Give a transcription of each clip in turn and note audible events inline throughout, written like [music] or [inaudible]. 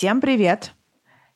Всем привет!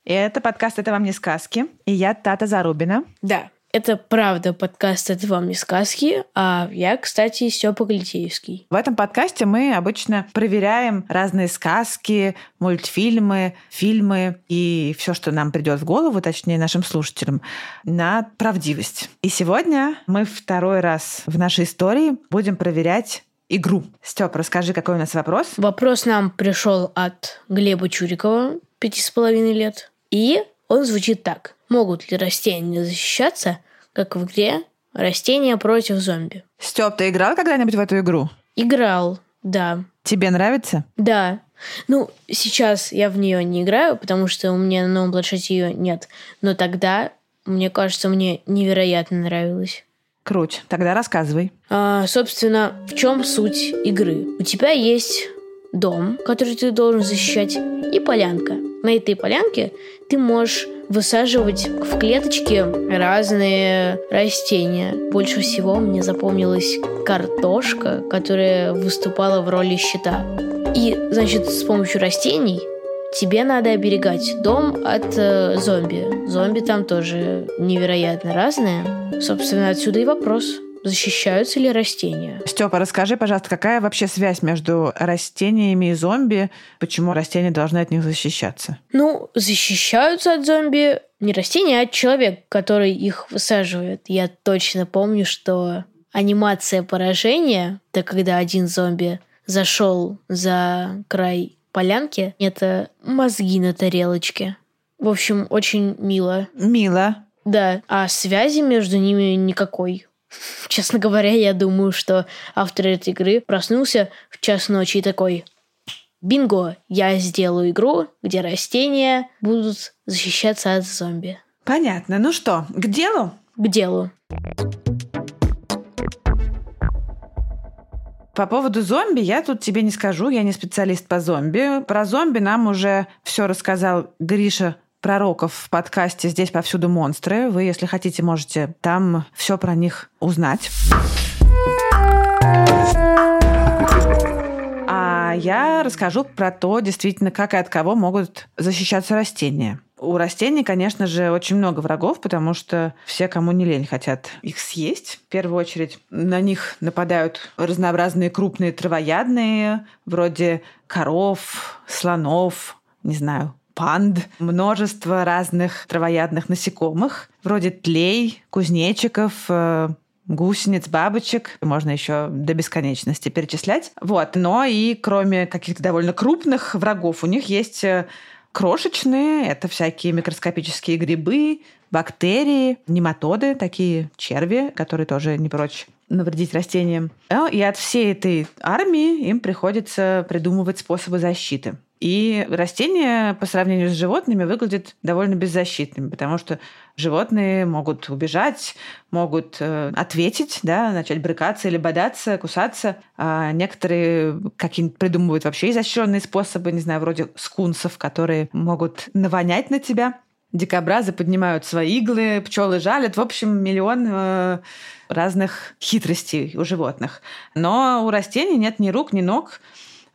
Это подкаст «Это вам не сказки», и я Тата Зарубина. Да, это правда подкаст «Это вам не сказки», а я, кстати, Степа Галитеевский. В этом подкасте мы обычно проверяем разные сказки, мультфильмы, фильмы и все, что нам придет в голову, точнее нашим слушателям, на правдивость. И сегодня мы второй раз в нашей истории будем проверять игру. Степ, расскажи, какой у нас вопрос? Вопрос нам пришел от Глеба Чурикова, пяти с половиной лет. И он звучит так. Могут ли растения защищаться, как в игре «Растения против зомби»? Степ, ты играл когда-нибудь в эту игру? Играл, да. Тебе нравится? Да. Ну, сейчас я в нее не играю, потому что у меня на новом планшете ее нет. Но тогда, мне кажется, мне невероятно нравилось. Круть. Тогда рассказывай. А, собственно, в чем суть игры? У тебя есть дом, который ты должен защищать, и полянка. На этой полянке ты можешь высаживать в клеточки разные растения. Больше всего мне запомнилась картошка, которая выступала в роли щита. И, значит, с помощью растений тебе надо оберегать дом от э, зомби. Зомби там тоже невероятно разные. Собственно, отсюда и вопрос. Защищаются ли растения? Степа, расскажи, пожалуйста, какая вообще связь между растениями и зомби? Почему растения должны от них защищаться? Ну, защищаются от зомби не растения, а человек, который их высаживает. Я точно помню, что анимация поражения, это когда один зомби зашел за край полянки, это мозги на тарелочке. В общем, очень мило. Мило. Да, а связи между ними никакой. Честно говоря, я думаю, что автор этой игры проснулся в час ночи и такой «Бинго! Я сделаю игру, где растения будут защищаться от зомби». Понятно. Ну что, к делу? К делу. По поводу зомби я тут тебе не скажу, я не специалист по зомби. Про зомби нам уже все рассказал Гриша пророков в подкасте «Здесь повсюду монстры». Вы, если хотите, можете там все про них узнать. А я расскажу про то, действительно, как и от кого могут защищаться растения. У растений, конечно же, очень много врагов, потому что все, кому не лень, хотят их съесть. В первую очередь на них нападают разнообразные крупные травоядные, вроде коров, слонов, не знаю, панд, множество разных травоядных насекомых, вроде тлей, кузнечиков, э, гусениц, бабочек, можно еще до бесконечности перечислять. Вот. Но и кроме каких-то довольно крупных врагов, у них есть э, крошечные, это всякие микроскопические грибы, бактерии, нематоды, такие черви, которые тоже не прочь навредить растениям. А, И от всей этой армии им приходится придумывать способы защиты. И растения по сравнению с животными выглядят довольно беззащитными, потому что животные могут убежать, могут э, ответить, да, начать брыкаться или бодаться, кусаться. А некоторые какие-нибудь придумывают вообще изощренные способы, не знаю, вроде скунсов, которые могут навонять на тебя. Дикобразы поднимают свои иглы, пчелы жалят. В общем, миллион э, разных хитростей у животных. Но у растений нет ни рук, ни ног.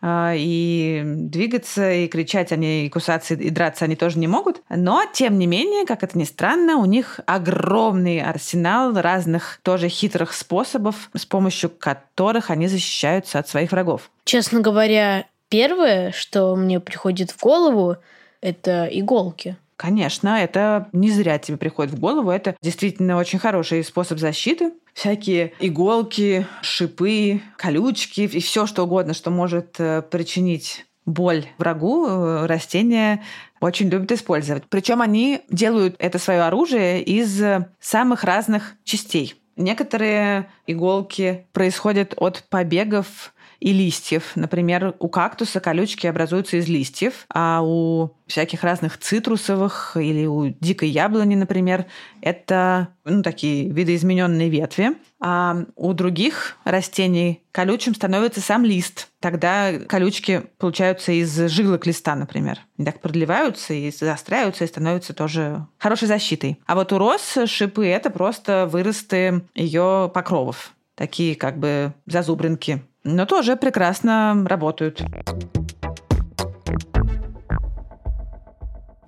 А, и двигаться, и кричать они, и кусаться, и драться они тоже не могут. Но, тем не менее, как это ни странно, у них огромный арсенал разных тоже хитрых способов, с помощью которых они защищаются от своих врагов. Честно говоря, первое, что мне приходит в голову, это иголки. Конечно, это не зря тебе приходит в голову. Это действительно очень хороший способ защиты. Всякие иголки, шипы, колючки и все что угодно, что может э, причинить боль врагу, э, растения очень любят использовать. Причем они делают это свое оружие из самых разных частей. Некоторые иголки происходят от побегов и листьев. Например, у кактуса колючки образуются из листьев, а у всяких разных цитрусовых или у дикой яблони, например, это ну, такие видоизмененные ветви. А у других растений колючим становится сам лист. Тогда колючки получаются из жилок листа, например. Они так продлеваются и заостряются, и становятся тоже хорошей защитой. А вот у роз шипы – это просто выросты ее покровов. Такие как бы зазубринки. Но тоже прекрасно работают.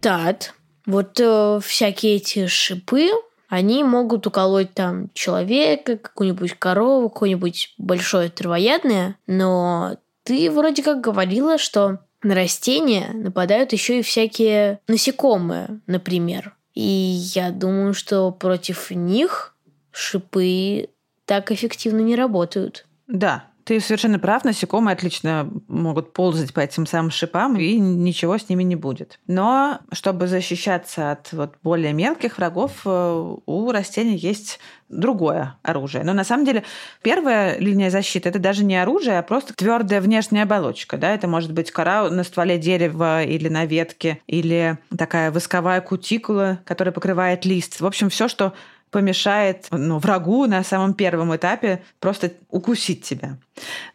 Так, вот э, всякие эти шипы, они могут уколоть там человека, какую-нибудь корову, какое-нибудь большое травоядное, но ты вроде как говорила, что на растения нападают еще и всякие насекомые, например. И я думаю, что против них шипы так эффективно не работают. Да, ты совершенно прав, насекомые отлично могут ползать по этим самым шипам, и ничего с ними не будет. Но чтобы защищаться от вот более мелких врагов, э, у растений есть другое оружие. Но на самом деле первая линия защиты это даже не оружие, а просто твердая внешняя оболочка. Да? Это может быть кора на стволе дерева или на ветке, или такая восковая кутикула, которая покрывает лист. В общем, все, что помешает ну, врагу на самом первом этапе просто укусить тебя.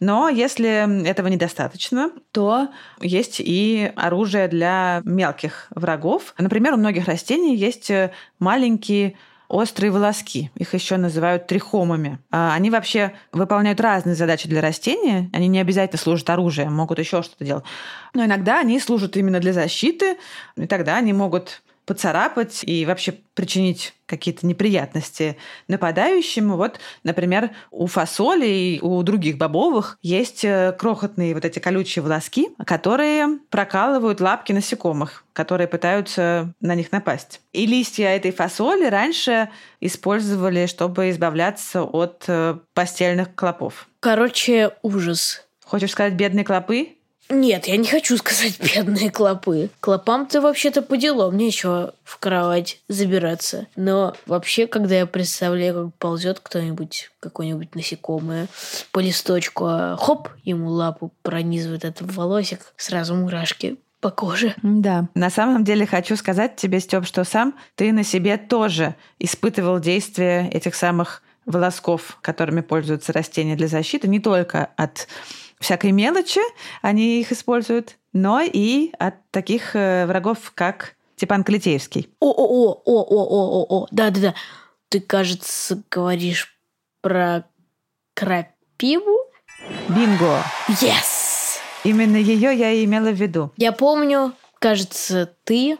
Но если этого недостаточно, то есть и оружие для мелких врагов. Например, у многих растений есть маленькие острые волоски. Их еще называют трихомами. А они вообще выполняют разные задачи для растения. Они не обязательно служат оружием, могут еще что-то делать. Но иногда они служат именно для защиты, и тогда они могут поцарапать и вообще причинить какие-то неприятности нападающему. Вот, например, у фасоли и у других бобовых есть э, крохотные вот эти колючие волоски, которые прокалывают лапки насекомых, которые пытаются на них напасть. И листья этой фасоли раньше использовали, чтобы избавляться от э, постельных клопов. Короче, ужас. Хочешь сказать бедные клопы? Нет, я не хочу сказать [laughs] бедные клопы. Клопам-то вообще-то по мне еще в кровать забираться. Но вообще, когда я представляю, как ползет кто-нибудь, какое-нибудь насекомое по листочку, а хоп, ему лапу пронизывает этот волосик, сразу мурашки по коже. Да. На самом деле хочу сказать тебе, Степ, что сам ты на себе тоже испытывал действие этих самых волосков, которыми пользуются растения для защиты, не только от всякой мелочи, они их используют, но и от таких э, врагов, как Степан Клетеевский. О-о-о-о-о-о-о-о, да-да-да. Ты, кажется, говоришь про крапиву? Бинго! Yes! Именно ее я и имела в виду. Я помню, кажется, ты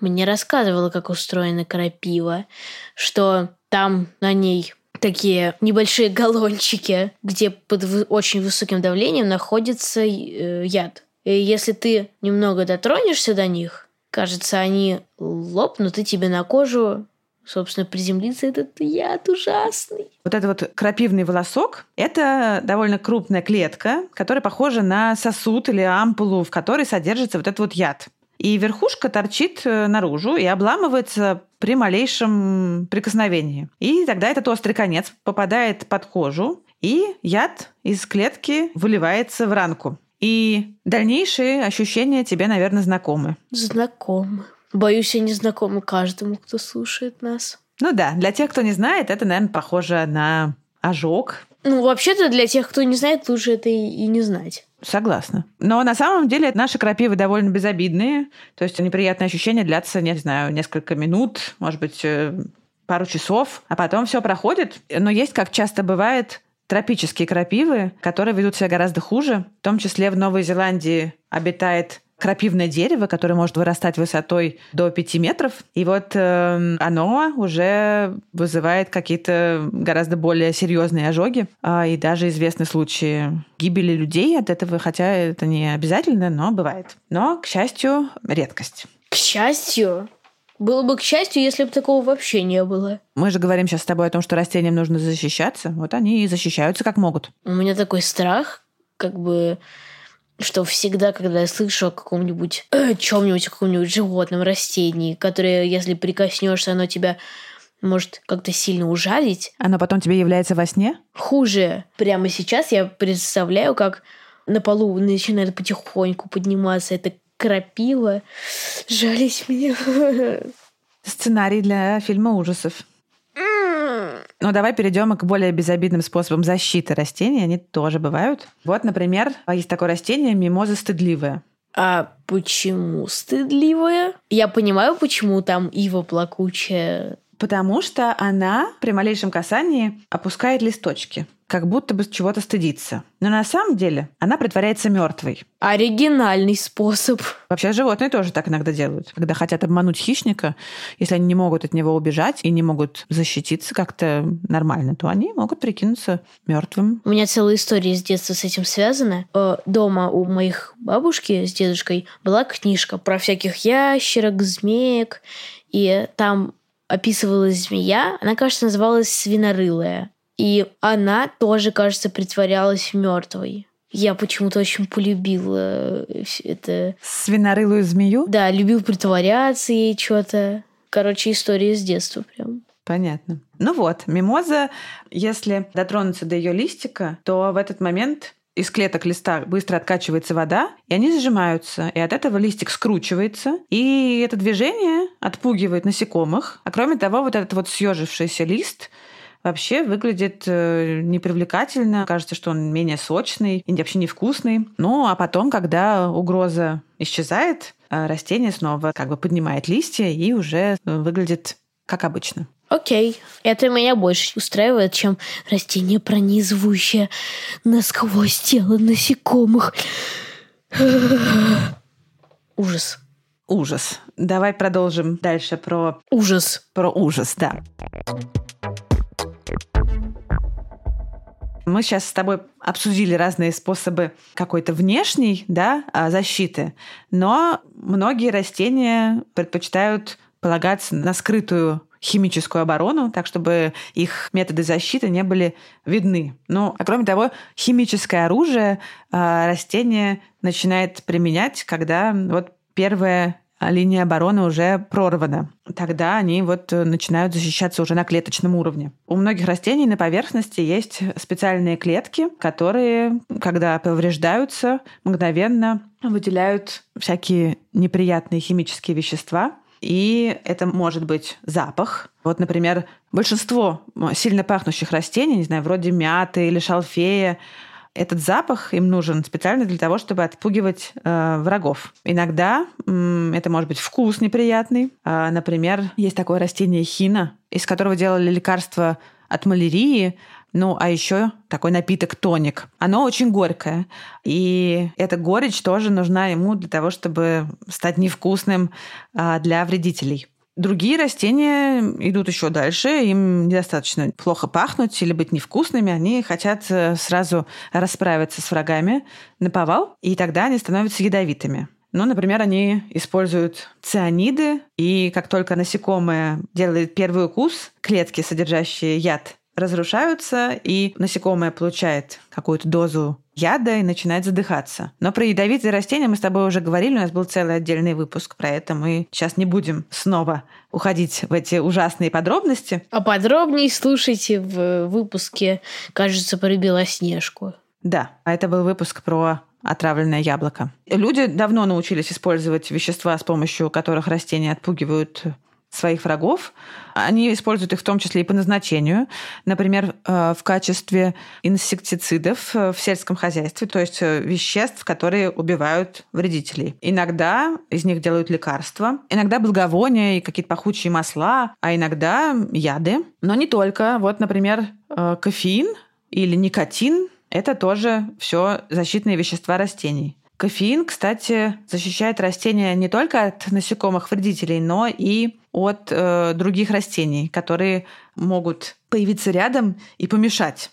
мне рассказывала, как устроена крапива, что там на ней такие небольшие галлончики, где под очень высоким давлением находится э, яд. И если ты немного дотронешься до них, кажется, они лопнут, и тебе на кожу собственно, приземлится этот яд ужасный. Вот этот вот крапивный волосок – это довольно крупная клетка, которая похожа на сосуд или ампулу, в которой содержится вот этот вот яд и верхушка торчит э, наружу и обламывается при малейшем прикосновении. И тогда этот острый конец попадает под кожу, и яд из клетки выливается в ранку. И дальнейшие ощущения тебе, наверное, знакомы. Знакомы. Боюсь, они знакомы каждому, кто слушает нас. Ну да, для тех, кто не знает, это, наверное, похоже на ожог. Ну, вообще-то, для тех, кто не знает, лучше это и, и не знать. Согласна. Но на самом деле наши крапивы довольно безобидные. То есть неприятные ощущения длятся, не знаю, несколько минут, может быть, э, пару часов, а потом все проходит. Но есть, как часто бывает, тропические крапивы, которые ведут себя гораздо хуже. В том числе в Новой Зеландии обитает крапивное дерево, которое может вырастать высотой до 5 метров. И вот э, оно уже вызывает какие-то гораздо более серьезные ожоги. Э, и даже известны случаи гибели людей от этого, хотя это не обязательно, но бывает. Но, к счастью, редкость. К счастью? Было бы к счастью, если бы такого вообще не было. Мы же говорим сейчас с тобой о том, что растениям нужно защищаться. Вот они и защищаются как могут. У меня такой страх, как бы что всегда, когда я слышу о каком-нибудь э, чем-нибудь, каком-нибудь животном, растении, которое, если прикоснешься, оно тебя может как-то сильно ужалить. Оно потом тебе является во сне? Хуже. Прямо сейчас я представляю, как на полу начинает потихоньку подниматься это крапива. Жалить меня. [laughs] Сценарий для фильма ужасов. Ну, давай перейдем к более безобидным способам защиты растений. Они тоже бывают. Вот, например, есть такое растение мимоза стыдливая. А почему стыдливая? Я понимаю, почему там ива плакучая. Потому что она при малейшем касании опускает листочки как будто бы чего-то стыдится. Но на самом деле она притворяется мертвой. Оригинальный способ. Вообще животные тоже так иногда делают. Когда хотят обмануть хищника, если они не могут от него убежать и не могут защититься как-то нормально, то они могут прикинуться мертвым. У меня целая история с детства с этим связана. Э, дома у моих бабушки с дедушкой была книжка про всяких ящерок, змеек, и там описывалась змея, она, кажется, называлась свинорылая. И она тоже, кажется, притворялась мертвой. Я почему-то очень полюбила э, это. Свинорылую змею? Да, любил притворяться и что-то. Короче, история с детства прям. Понятно. Ну вот, мимоза, если дотронуться до ее листика, то в этот момент из клеток листа быстро откачивается вода, и они сжимаются, и от этого листик скручивается, и это движение отпугивает насекомых. А кроме того, вот этот вот съежившийся лист вообще выглядит э, непривлекательно. Кажется, что он менее сочный и вообще невкусный. Ну, а потом, когда угроза исчезает, э, растение снова как бы поднимает листья и уже э, выглядит как обычно. Окей, это меня больше устраивает, чем растение, пронизывающее насквозь тело насекомых. [sighs] Ужас. Ужас. Давай продолжим дальше про... Ужас. Про ужас, да. Мы сейчас с тобой обсудили разные способы какой-то внешней да, а, защиты, но многие растения предпочитают полагаться на скрытую химическую оборону, так чтобы их методы защиты не были видны. Ну, а кроме того, химическое оружие а, растение начинает применять, когда вот первое линия обороны уже прорвана. Тогда они вот э, начинают защищаться уже на клеточном уровне. У многих растений на поверхности есть специальные клетки, которые, когда повреждаются, мгновенно выделяют всякие неприятные химические вещества, и это может быть запах. Вот, например, большинство сильно пахнущих растений, не знаю, вроде мяты или шалфея, этот запах им нужен специально для того, чтобы отпугивать э, врагов. Иногда э, это может быть вкус неприятный. Э, например, есть такое растение хина, из которого делали лекарства от малярии, ну, а еще такой напиток тоник. Оно очень горькое. И эта горечь тоже нужна ему для того, чтобы стать невкусным а, для вредителей. Другие растения идут еще дальше, им недостаточно плохо пахнуть или быть невкусными, они хотят э, сразу расправиться с врагами на повал, и тогда они становятся ядовитыми. Ну, например, они используют цианиды, и как только насекомое делает первый укус, клетки, содержащие яд, разрушаются, и насекомое получает какую-то дозу яда и начинает задыхаться. Но про ядовитые растения мы с тобой уже говорили, у нас был целый отдельный выпуск про это. Мы сейчас не будем снова уходить в эти ужасные подробности. А подробнее слушайте в выпуске, кажется, про Белоснежку. Да, а это был выпуск про отравленное яблоко. Люди давно научились использовать вещества, с помощью которых растения отпугивают своих врагов. Они используют их в том числе и по назначению. Например, э, в качестве инсектицидов э, в сельском хозяйстве, то есть э, веществ, которые убивают вредителей. Иногда из них делают лекарства, иногда благовония и какие-то пахучие масла, а иногда яды. Но не только. Вот, например, кофеин или никотин – это тоже все защитные вещества растений. Кофеин, кстати, защищает растения не только от насекомых вредителей, но и от э, других растений, которые могут появиться рядом и помешать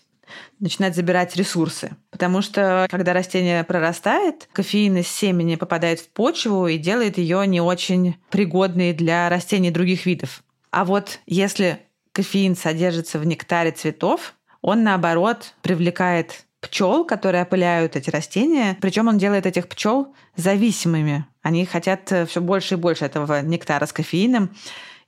начинать забирать ресурсы. Потому что когда растение прорастает, кофеин из семени попадает в почву и делает ее не очень пригодной для растений других видов. А вот если кофеин содержится в нектаре цветов, он, наоборот, привлекает пчел, которые опыляют эти растения. Причем он делает этих пчел зависимыми. Они хотят э, все больше и больше этого нектара с кофеином.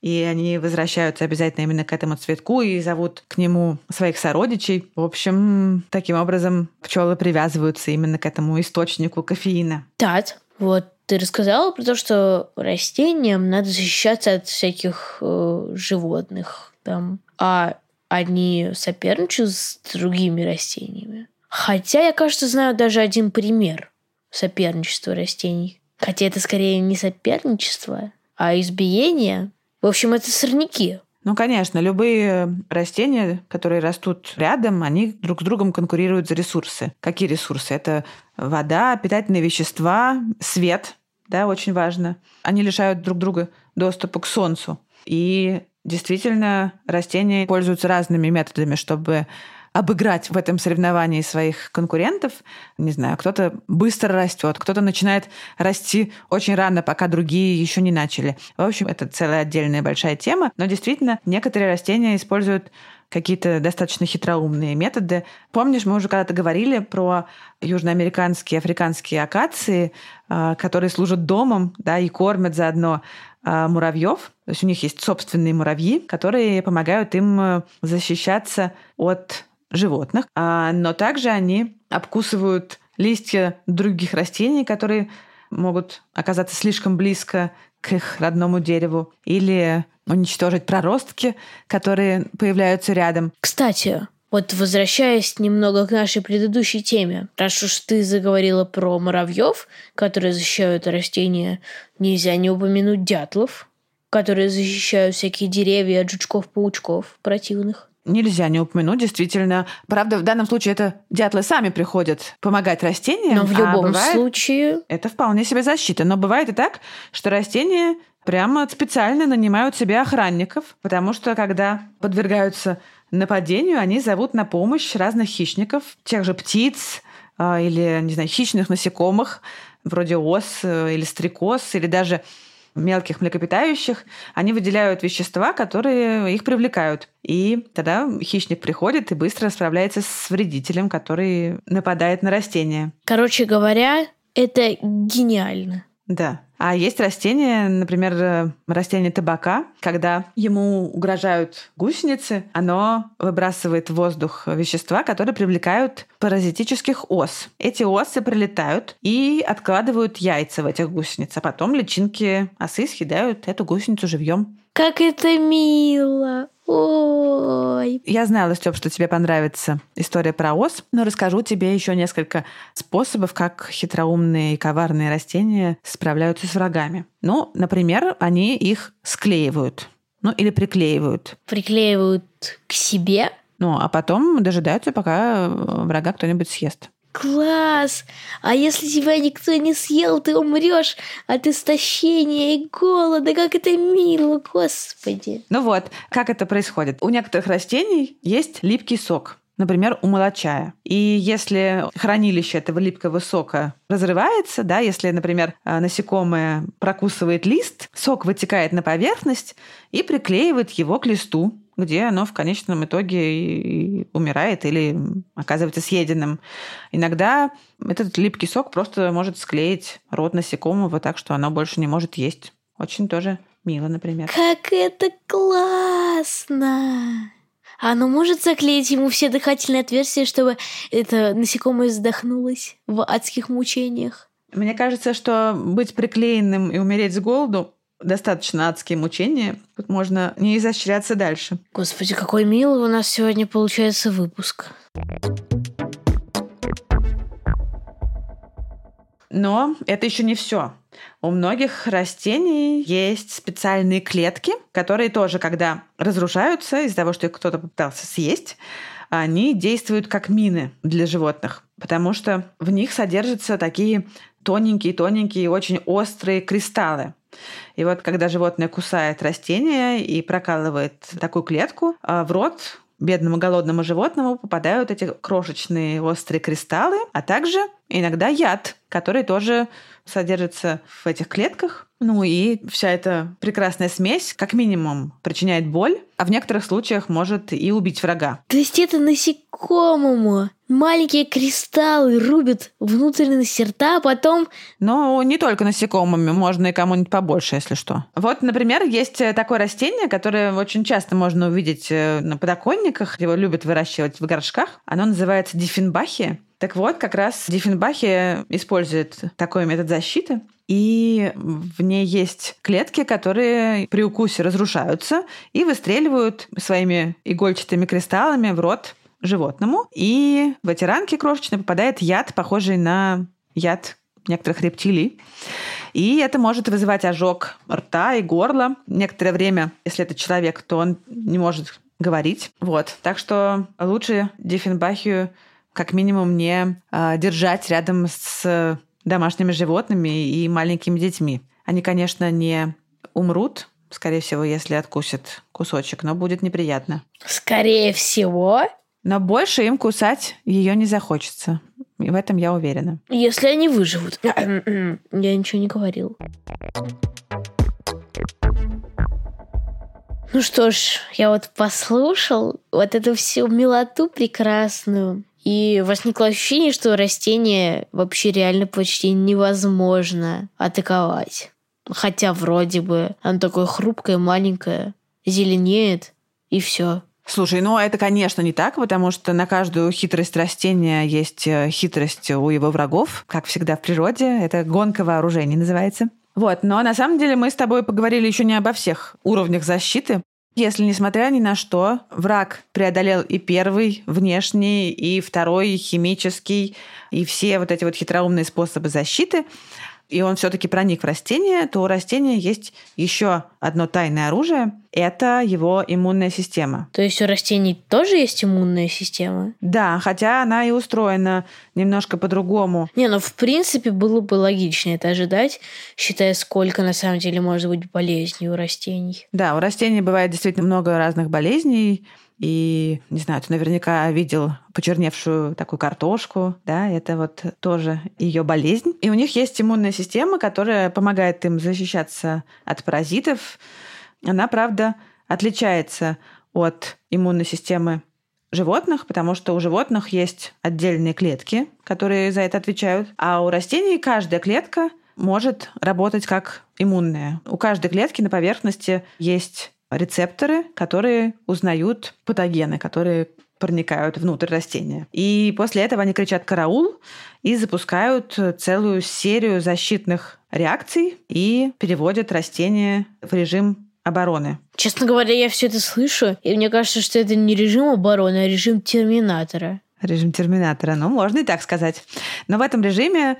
и они возвращаются обязательно именно к этому цветку и зовут к нему своих сородичей. В общем, таким образом пчелы привязываются именно к этому источнику кофеина. Тат, вот ты рассказала про то, что растениям надо защищаться от всяких э, животных там, а они соперничают с другими растениями. Хотя я, кажется, знаю даже один пример соперничества растений. Хотя это скорее не соперничество, а избиение. В общем, это сорняки. Ну, конечно, любые растения, которые растут рядом, они друг с другом конкурируют за ресурсы. Какие ресурсы? Это вода, питательные вещества, свет, да, очень важно. Они лишают друг друга доступа к солнцу. И действительно, растения пользуются разными методами, чтобы обыграть в этом соревновании своих конкурентов. Не знаю, кто-то быстро растет, кто-то начинает расти очень рано, пока другие еще не начали. В общем, это целая отдельная большая тема. Но действительно, некоторые растения используют какие-то достаточно хитроумные методы. Помнишь, мы уже когда-то говорили про южноамериканские, африканские акации, а, которые служат домом да, и кормят заодно а, муравьев. То есть у них есть собственные муравьи, которые помогают им э, защищаться от животных, а, но также они обкусывают листья других растений, которые могут оказаться слишком близко к их родному дереву, или уничтожить проростки, которые появляются рядом. Кстати, вот возвращаясь немного к нашей предыдущей теме, раз уж ты заговорила про муравьев, которые защищают растения, нельзя не упомянуть дятлов, которые защищают всякие деревья от жучков-паучков противных нельзя не упомянуть, действительно. Правда, в данном случае это дятлы сами приходят помогать растениям. Но в а любом бывает, случае... Это вполне себе защита. Но бывает и так, что растения прямо специально нанимают себе охранников, потому что когда подвергаются нападению, они зовут на помощь разных хищников, тех же птиц а, или, не знаю, хищных насекомых, вроде ос э, или стрекоз, или даже мелких млекопитающих, они выделяют вещества, которые их привлекают. И тогда хищник приходит и быстро справляется с вредителем, который нападает на растение. Короче говоря, это гениально. Да. А есть растение, например, э, растение табака, когда ему угрожают гусеницы, оно выбрасывает в воздух вещества, которые привлекают паразитических ос. Эти осы прилетают и откладывают яйца в этих гусениц, а потом личинки осы съедают эту гусеницу живьем. Как это мило! Ой. Я знала, Степ, что тебе понравится история про ос, но расскажу тебе еще несколько способов, как хитроумные и коварные растения справляются с врагами. Ну, например, они их склеивают. Ну, или приклеивают. Приклеивают к себе? Ну, а потом дожидаются, пока врага кто-нибудь съест. Класс! А если тебя никто не съел, ты умрешь от истощения и голода. Как это мило, господи! Ну вот, как это происходит? У некоторых растений есть липкий сок. Например, у молочая. И если хранилище этого липкого сока разрывается, да, если, например, насекомое прокусывает лист, сок вытекает на поверхность и приклеивает его к листу где оно в конечном итоге и умирает или оказывается съеденным. Иногда этот липкий сок просто может склеить рот насекомого так, что оно больше не может есть. Очень тоже мило, например. Как это классно! А оно может заклеить ему все дыхательные отверстия, чтобы это насекомое задохнулось в адских мучениях? Мне кажется, что быть приклеенным и умереть с голоду достаточно адские мучения. Тут можно не изощряться дальше. Господи, какой милый у нас сегодня получается выпуск. Но это еще не все. У многих растений есть специальные клетки, которые тоже, когда разрушаются из-за того, что их кто-то попытался съесть, они действуют как мины для животных, потому что в них содержатся такие тоненькие-тоненькие, очень острые кристаллы. И вот когда животное кусает растение и прокалывает такую клетку, а в рот бедному голодному животному попадают эти крошечные острые кристаллы, а также иногда яд, который тоже содержится в этих клетках. Ну и вся эта прекрасная смесь как минимум причиняет боль, а в некоторых случаях может и убить врага. То есть это насекомому маленькие кристаллы рубят внутренности рта, а потом... Но не только насекомыми, можно и кому-нибудь побольше, если что. Вот, например, есть э, такое растение, которое очень часто можно увидеть э, на подоконниках. Его любят выращивать в горшках. Оно называется диффенбахия. Так вот, как раз Диффенбахи использует такой метод защиты. И в ней есть клетки, которые при укусе разрушаются и выстреливают своими игольчатыми кристаллами в рот животному. И в эти ранки крошечные попадает яд, похожий на яд некоторых рептилий. И это может вызывать ожог рта и горла. Некоторое время, если это человек, то он не может говорить. Вот. Так что лучше Диффенбахию как минимум не э, держать рядом с домашними животными и маленькими детьми. Они, конечно, не умрут, скорее всего, если откусят кусочек, но будет неприятно. Скорее всего. Но больше им кусать ее не захочется. И в этом я уверена. Если они выживут. Я ничего не говорил. Ну что ж, я вот послушал вот эту всю милоту прекрасную. И возникло ощущение, что растение вообще реально почти невозможно атаковать. Хотя вроде бы оно такое хрупкое, маленькое, зеленеет, и все. Слушай, ну это, конечно, не так, потому что на каждую хитрость растения есть э, хитрость у его врагов, как всегда в природе. Это гонка вооружений называется. Вот, но на самом деле мы с тобой поговорили еще не обо всех уровнях защиты. Если, несмотря ни на что, враг преодолел и первый внешний, и второй химический, и все вот эти вот хитроумные способы защиты, и он все-таки проник в растение, то у растения есть еще одно тайное оружие – это его иммунная система. То есть у растений тоже есть иммунная система? Да, хотя она и устроена немножко по-другому. Не, ну в принципе было бы логично это ожидать, считая, сколько на самом деле может быть болезней у растений. Да, у растений бывает действительно много разных болезней, и, не знаю, ты наверняка видел почерневшую такую картошку, да, это вот тоже ее болезнь. И у них есть иммунная система, которая помогает им защищаться от паразитов. Она, правда, отличается от иммунной системы животных, потому что у животных есть отдельные клетки, которые за это отвечают, а у растений каждая клетка может работать как иммунная. У каждой клетки на поверхности есть рецепторы, которые узнают патогены, которые проникают внутрь растения. И после этого они кричат «караул» и запускают целую серию защитных реакций и переводят растение в режим обороны. Честно говоря, я все это слышу, и мне кажется, что это не режим обороны, а режим терминатора. Режим терминатора, ну, можно и так сказать. Но в этом режиме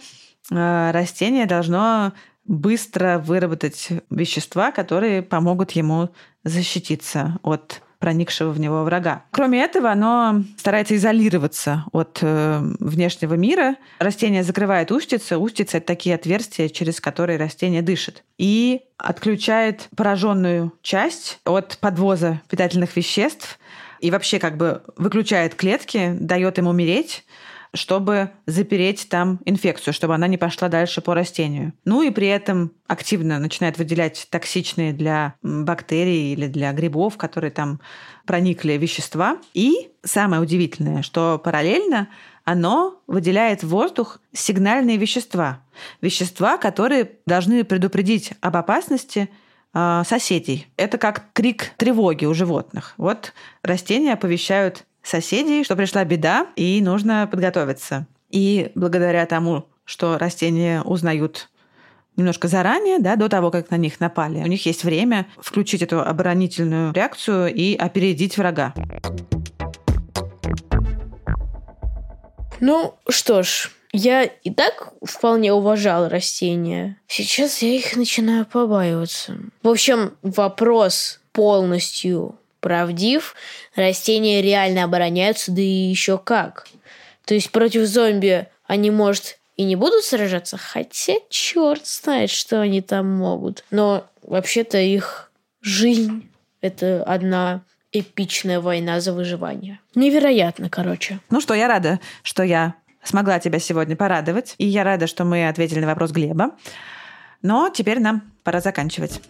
э, растение должно быстро выработать вещества, которые помогут ему защититься от проникшего в него врага. Кроме этого, оно старается изолироваться от э, внешнего мира. Растение закрывает устицы. Устицы — это такие отверстия, через которые растение дышит. И отключает пораженную часть от подвоза питательных веществ и вообще как бы выключает клетки, дает им умереть, чтобы запереть там инфекцию, чтобы она не пошла дальше по растению. Ну и при этом активно начинает выделять токсичные для бактерий или для грибов, которые там проникли вещества. И самое удивительное, что параллельно оно выделяет в воздух сигнальные вещества. Вещества, которые должны предупредить об опасности а, соседей. Это как крик тревоги у животных. Вот растения оповещают соседей, что пришла беда и нужно подготовиться. И благодаря тому, что растения узнают немножко заранее, да, до того, как на них напали. У них есть время включить эту оборонительную реакцию и опередить врага. Ну что ж, я и так вполне уважал растения. Сейчас я их начинаю побаиваться. В общем, вопрос полностью правдив, растения реально обороняются, да и еще как. То есть против зомби они, может, и не будут сражаться, хотя черт знает, что они там могут. Но вообще-то их жизнь — это одна эпичная война за выживание. Невероятно, короче. Ну что, я рада, что я смогла тебя сегодня порадовать. И я рада, что мы ответили на вопрос Глеба. Но теперь нам пора заканчивать.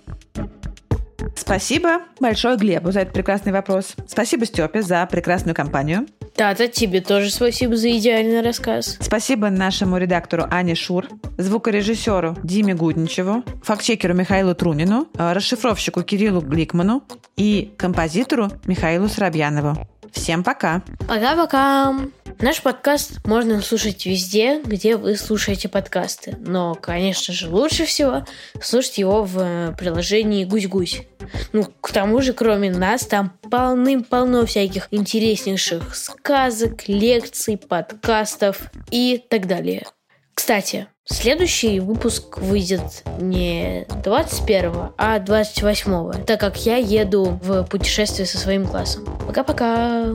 Спасибо большое Глебу за этот прекрасный вопрос. Спасибо Степе за прекрасную компанию. Тата, тебе тоже спасибо за идеальный рассказ. Спасибо нашему редактору Ане Шур, звукорежиссеру Диме Гудничеву, фактчекеру Михаилу Трунину, э, расшифровщику Кириллу Гликману и композитору Михаилу Соробьянову. Всем пока! Пока-пока! Наш подкаст можно слушать везде, где вы слушаете подкасты. Но, конечно же, лучше всего слушать его в э, приложении «Гусь-гусь». Ну, к тому же, кроме нас, там полным-полно всяких интереснейших сказок, лекций, подкастов и так далее. Кстати, следующий выпуск выйдет не 21, а 28, так как я еду в путешествие со своим классом. Пока-пока!